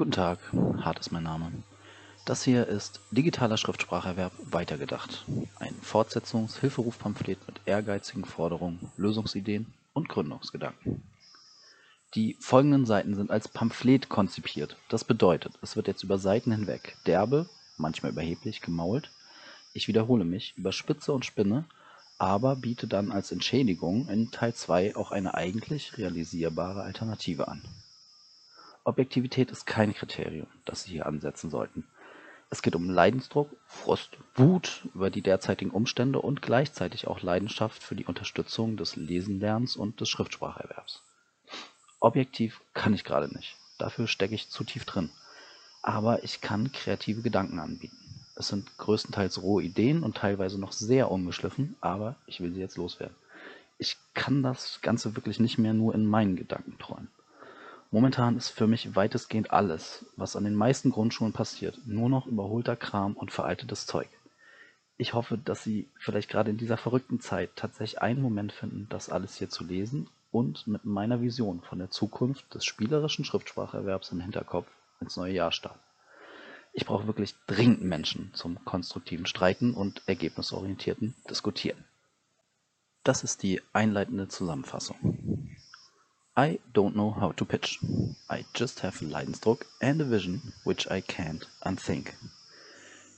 Guten Tag, Hart ist mein Name. Das hier ist Digitaler Schriftspracherwerb weitergedacht. Ein Fortsetzungs-Hilferufpamphlet mit ehrgeizigen Forderungen, Lösungsideen und Gründungsgedanken. Die folgenden Seiten sind als Pamphlet konzipiert. Das bedeutet, es wird jetzt über Seiten hinweg derbe, manchmal überheblich, gemault. Ich wiederhole mich, über Spitze und Spinne, aber biete dann als Entschädigung in Teil 2 auch eine eigentlich realisierbare Alternative an. Objektivität ist kein Kriterium, das Sie hier ansetzen sollten. Es geht um Leidensdruck, Frust, Wut über die derzeitigen Umstände und gleichzeitig auch Leidenschaft für die Unterstützung des Lesenlernens und des Schriftspracherwerbs. Objektiv kann ich gerade nicht, dafür stecke ich zu tief drin. Aber ich kann kreative Gedanken anbieten. Es sind größtenteils rohe Ideen und teilweise noch sehr ungeschliffen, aber ich will sie jetzt loswerden. Ich kann das Ganze wirklich nicht mehr nur in meinen Gedanken träumen. Momentan ist für mich weitestgehend alles, was an den meisten Grundschulen passiert, nur noch überholter Kram und veraltetes Zeug. Ich hoffe, dass Sie vielleicht gerade in dieser verrückten Zeit tatsächlich einen Moment finden, das alles hier zu lesen und mit meiner Vision von der Zukunft des spielerischen Schriftspracherwerbs im Hinterkopf ins neue Jahr starten. Ich brauche wirklich dringend Menschen zum konstruktiven Streiten und ergebnisorientierten Diskutieren. Das ist die einleitende Zusammenfassung. I don't know how to pitch. I just have a Leidensdruck and a vision which I can't unthink.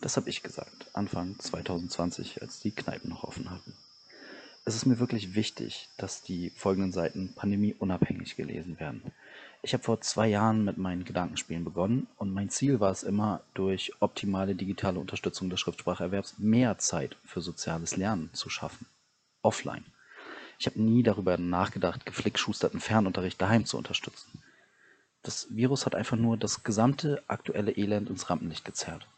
Das habe ich gesagt, Anfang 2020, als die Kneipen noch offen hatten. Es ist mir wirklich wichtig, dass die folgenden Seiten pandemieunabhängig gelesen werden. Ich habe vor zwei Jahren mit meinen Gedankenspielen begonnen und mein Ziel war es immer, durch optimale digitale Unterstützung des Schriftspracherwerbs mehr Zeit für soziales Lernen zu schaffen. Offline. Ich habe nie darüber nachgedacht, geflickschusterten Fernunterricht daheim zu unterstützen. Das Virus hat einfach nur das gesamte aktuelle Elend ins Rampenlicht gezerrt.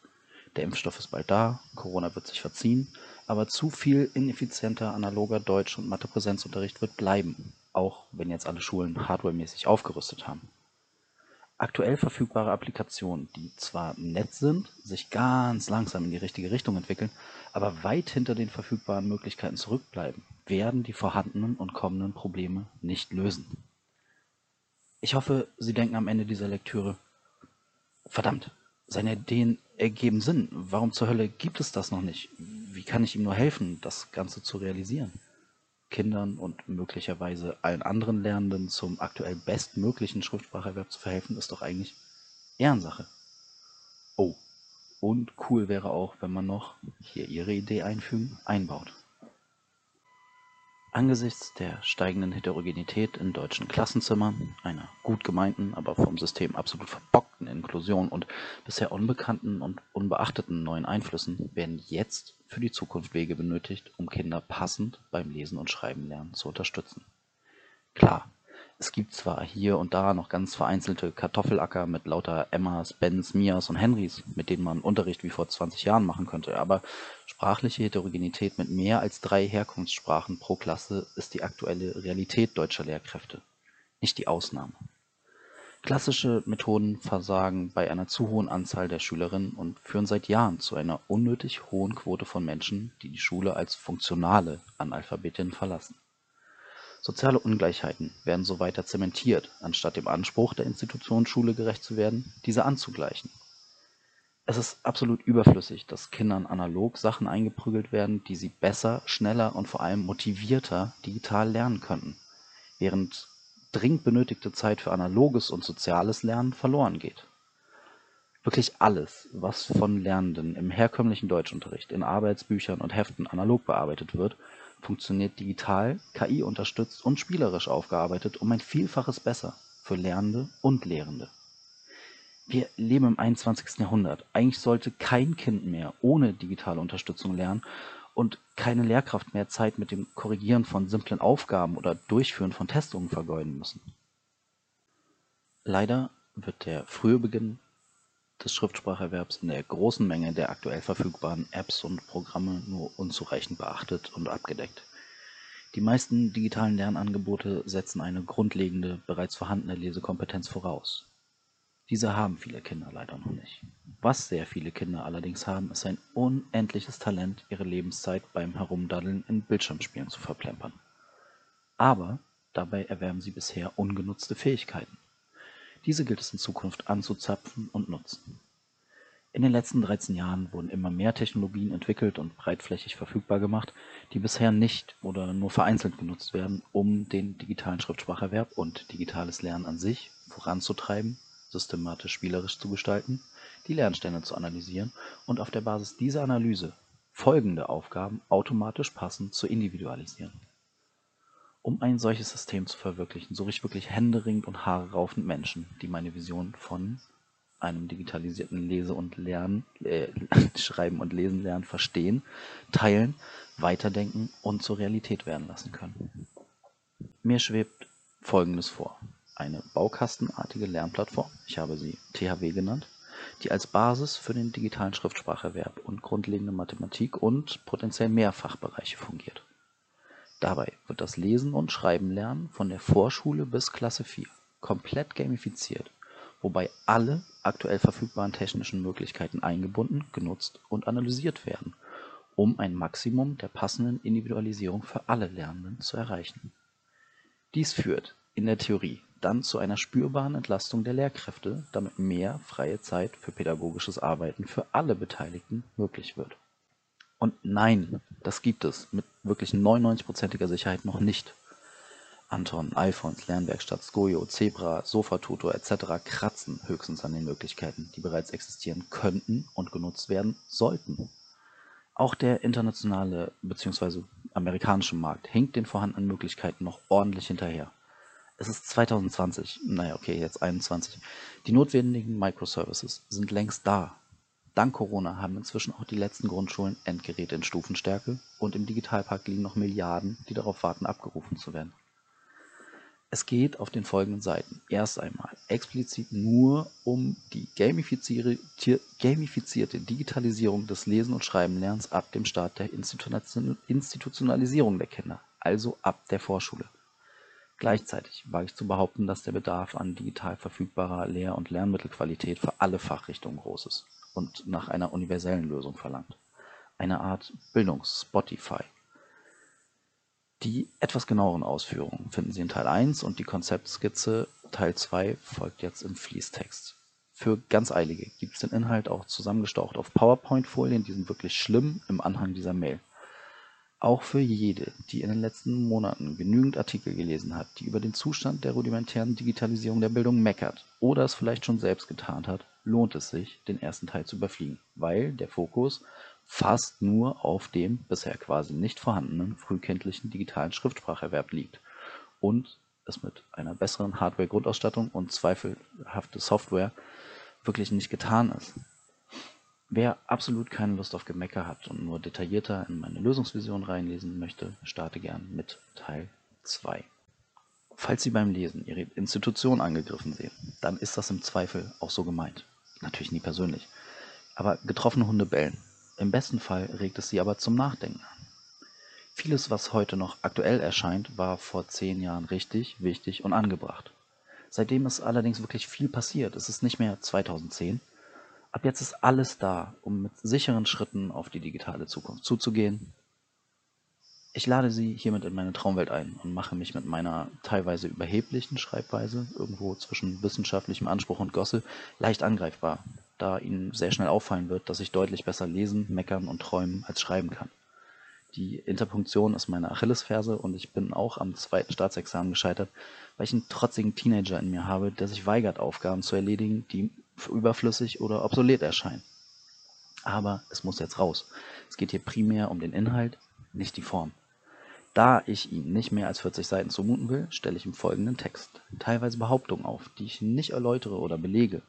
Der Impfstoff ist bald da, Corona wird sich verziehen, aber zu viel ineffizienter analoger Deutsch- und Mathe-Präsenzunterricht wird bleiben, auch wenn jetzt alle Schulen hardwaremäßig aufgerüstet haben. Aktuell verfügbare Applikationen, die zwar nett sind, sich ganz langsam in die richtige Richtung entwickeln, aber weit hinter den verfügbaren Möglichkeiten zurückbleiben, werden die vorhandenen und kommenden Probleme nicht lösen. Ich hoffe, Sie denken am Ende dieser Lektüre, verdammt, seine Ideen ergeben Sinn. Warum zur Hölle gibt es das noch nicht? Wie kann ich ihm nur helfen, das Ganze zu realisieren? Kindern und möglicherweise allen anderen Lernenden zum aktuell bestmöglichen Schriftspracherwerb zu verhelfen, ist doch eigentlich Ehrensache. Oh, und cool wäre auch, wenn man noch, hier Ihre Idee einfügen, einbaut. Angesichts der steigenden Heterogenität in deutschen Klassenzimmern, einer gut gemeinten, aber vom System absolut verbockten Inklusion und bisher unbekannten und unbeachteten neuen Einflüssen werden jetzt für die Zukunft Wege benötigt, um Kinder passend beim Lesen und Schreiben lernen zu unterstützen. Klar, es gibt zwar hier und da noch ganz vereinzelte Kartoffelacker mit lauter Emmas, Bens, Mias und Henrys, mit denen man Unterricht wie vor 20 Jahren machen könnte, aber sprachliche Heterogenität mit mehr als drei Herkunftssprachen pro Klasse ist die aktuelle Realität deutscher Lehrkräfte, nicht die Ausnahme. Klassische Methoden versagen bei einer zu hohen Anzahl der Schülerinnen und führen seit Jahren zu einer unnötig hohen Quote von Menschen, die die Schule als funktionale Analphabetinnen verlassen. Soziale Ungleichheiten werden so weiter zementiert, anstatt dem Anspruch der Institution Schule gerecht zu werden, diese anzugleichen. Es ist absolut überflüssig, dass Kindern analog Sachen eingeprügelt werden, die sie besser, schneller und vor allem motivierter digital lernen könnten, während dringend benötigte Zeit für analoges und soziales Lernen verloren geht. Wirklich alles, was von Lernenden im herkömmlichen Deutschunterricht in Arbeitsbüchern und Heften analog bearbeitet wird, funktioniert digital, KI-unterstützt und spielerisch aufgearbeitet um ein Vielfaches besser für Lernende und Lehrende. Wir leben im 21. Jahrhundert. Eigentlich sollte kein Kind mehr ohne digitale Unterstützung lernen und keine Lehrkraft mehr Zeit mit dem Korrigieren von simplen Aufgaben oder Durchführen von Testungen vergeuden müssen. Leider wird der frühe Beginn des Schriftspracherwerbs in der großen Menge der aktuell verfügbaren Apps und Programme nur unzureichend beachtet und abgedeckt. Die meisten digitalen Lernangebote setzen eine grundlegende, bereits vorhandene Lesekompetenz voraus. Diese haben viele Kinder leider noch nicht. Was sehr viele Kinder allerdings haben, ist ein unendliches Talent, ihre Lebenszeit beim Herumdaddeln in Bildschirmspielen zu verplempern. Aber dabei erwerben sie bisher ungenutzte Fähigkeiten. Diese gilt es in Zukunft anzuzapfen und nutzen. In den letzten 13 Jahren wurden immer mehr Technologien entwickelt und breitflächig verfügbar gemacht, die bisher nicht oder nur vereinzelt genutzt werden, um den digitalen Schriftspracherwerb und digitales Lernen an sich voranzutreiben, systematisch spielerisch zu gestalten, die Lernstände zu analysieren und auf der Basis dieser Analyse folgende Aufgaben automatisch passend zu individualisieren. Um ein solches System zu verwirklichen, suche ich wirklich händeringend und haareraufend Menschen, die meine Vision von einem digitalisierten Lese- und Lernen, äh, Schreiben und Lesen lernen verstehen, teilen, weiterdenken und zur Realität werden lassen können. Mir schwebt Folgendes vor. Eine baukastenartige Lernplattform, ich habe sie THW genannt, die als Basis für den digitalen Schriftspracherwerb und grundlegende Mathematik und potenziell mehr Fachbereiche fungiert. Dabei wird das Lesen und Schreiben lernen von der Vorschule bis Klasse 4 komplett gamifiziert wobei alle aktuell verfügbaren technischen Möglichkeiten eingebunden, genutzt und analysiert werden, um ein Maximum der passenden Individualisierung für alle Lernenden zu erreichen. Dies führt in der Theorie dann zu einer spürbaren Entlastung der Lehrkräfte, damit mehr freie Zeit für pädagogisches Arbeiten für alle Beteiligten möglich wird. Und nein, das gibt es mit wirklich 99%iger Sicherheit noch nicht. Anton, Alfons, Lernwerkstatt, Skojo, Zebra, Sofatutor etc. kratzen höchstens an den Möglichkeiten, die bereits existieren könnten und genutzt werden sollten. Auch der internationale bzw. amerikanische Markt hinkt den vorhandenen Möglichkeiten noch ordentlich hinterher. Es ist 2020, naja, okay, jetzt 21. Die notwendigen Microservices sind längst da. Dank Corona haben inzwischen auch die letzten Grundschulen Endgeräte in Stufenstärke und im Digitalpark liegen noch Milliarden, die darauf warten, abgerufen zu werden. Es geht auf den folgenden Seiten erst einmal explizit nur um die gamifizierte Digitalisierung des Lesen- und Schreibenlernens ab dem Start der Institutionalisierung der Kinder, also ab der Vorschule. Gleichzeitig wage ich zu behaupten, dass der Bedarf an digital verfügbarer Lehr- und Lernmittelqualität für alle Fachrichtungen groß ist und nach einer universellen Lösung verlangt. Eine Art Bildungs-Spotify die etwas genaueren Ausführungen finden Sie in Teil 1 und die Konzeptskizze Teil 2 folgt jetzt im Fließtext. Für ganz Eilige gibt es den Inhalt auch zusammengestaucht auf PowerPoint-Folien, die sind wirklich schlimm im Anhang dieser Mail. Auch für jede, die in den letzten Monaten genügend Artikel gelesen hat, die über den Zustand der rudimentären Digitalisierung der Bildung meckert oder es vielleicht schon selbst getan hat, lohnt es sich, den ersten Teil zu überfliegen, weil der Fokus fast nur auf dem bisher quasi nicht vorhandenen frühkindlichen digitalen Schriftspracherwerb liegt und es mit einer besseren Hardware-Grundausstattung und zweifelhafte Software wirklich nicht getan ist. Wer absolut keine Lust auf Gemecker hat und nur detaillierter in meine Lösungsvision reinlesen möchte, starte gern mit Teil 2. Falls Sie beim Lesen Ihre Institution angegriffen sehen, dann ist das im Zweifel auch so gemeint. Natürlich nie persönlich. Aber getroffene Hunde bellen. Im besten Fall regt es sie aber zum Nachdenken an. Vieles, was heute noch aktuell erscheint, war vor zehn Jahren richtig, wichtig und angebracht. Seitdem ist allerdings wirklich viel passiert. Es ist nicht mehr 2010. Ab jetzt ist alles da, um mit sicheren Schritten auf die digitale Zukunft zuzugehen. Ich lade Sie hiermit in meine Traumwelt ein und mache mich mit meiner teilweise überheblichen Schreibweise, irgendwo zwischen wissenschaftlichem Anspruch und Gosse, leicht angreifbar da ihnen sehr schnell auffallen wird, dass ich deutlich besser lesen, meckern und träumen als schreiben kann. Die Interpunktion ist meine Achillesferse und ich bin auch am zweiten Staatsexamen gescheitert, weil ich einen trotzigen Teenager in mir habe, der sich weigert, Aufgaben zu erledigen, die überflüssig oder obsolet erscheinen. Aber es muss jetzt raus. Es geht hier primär um den Inhalt, nicht die Form. Da ich ihm nicht mehr als 40 Seiten zumuten will, stelle ich ihm folgenden Text, teilweise Behauptungen auf, die ich nicht erläutere oder belege,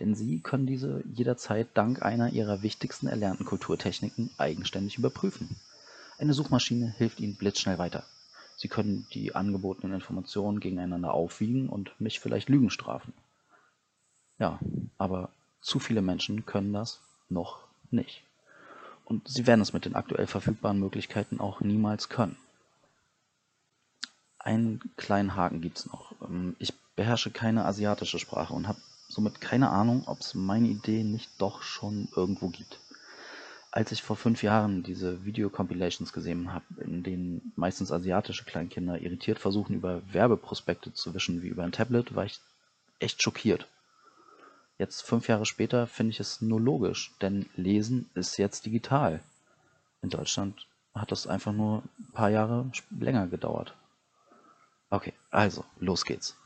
denn Sie können diese jederzeit dank einer Ihrer wichtigsten erlernten Kulturtechniken eigenständig überprüfen. Eine Suchmaschine hilft Ihnen blitzschnell weiter. Sie können die angebotenen Informationen gegeneinander aufwiegen und mich vielleicht Lügen strafen. Ja, aber zu viele Menschen können das noch nicht. Und sie werden es mit den aktuell verfügbaren Möglichkeiten auch niemals können. Einen kleinen Haken gibt es noch. Ähm, ich beherrsche keine asiatische Sprache und habe somit keine Ahnung, ob es meine Idee nicht doch schon irgendwo gibt. Als ich vor fünf Jahren diese Video-Compilations gesehen habe, in denen meistens asiatische Kleinkinder irritiert versuchen, über Werbeprospekte zu wischen wie über ein Tablet, war ich echt schockiert. Jetzt, fünf Jahre später, finde ich es nur logisch, denn Lesen ist jetzt digital. In Deutschland hat das einfach nur ein paar Jahre länger gedauert. Okay, also, los geht's.